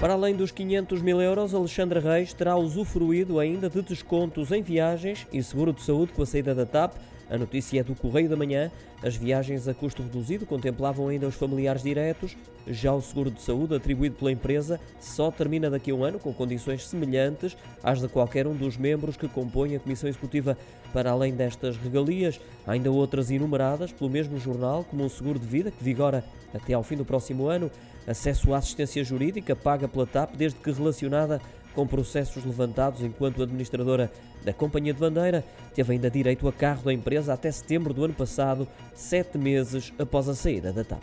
Para além dos 500 mil euros, Alexandre Reis terá usufruído ainda de descontos em viagens e seguro de saúde com a saída da TAP. A notícia é do Correio da Manhã. As viagens a custo reduzido contemplavam ainda os familiares diretos. Já o seguro de saúde atribuído pela empresa só termina daqui a um ano com condições semelhantes às de qualquer um dos membros que compõem a Comissão Executiva. Para além destas regalias, há ainda outras enumeradas pelo mesmo jornal, como um seguro de vida que vigora até ao fim do próximo ano, acesso à assistência jurídica paga pela TAP desde que relacionada com processos levantados enquanto administradora da Companhia de Bandeira, teve ainda direito a carro da empresa até setembro do ano passado, sete meses após a saída da TAP.